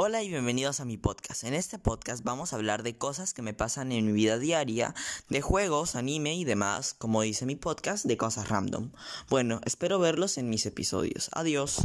Hola y bienvenidos a mi podcast. En este podcast vamos a hablar de cosas que me pasan en mi vida diaria, de juegos, anime y demás, como dice mi podcast, de cosas random. Bueno, espero verlos en mis episodios. Adiós.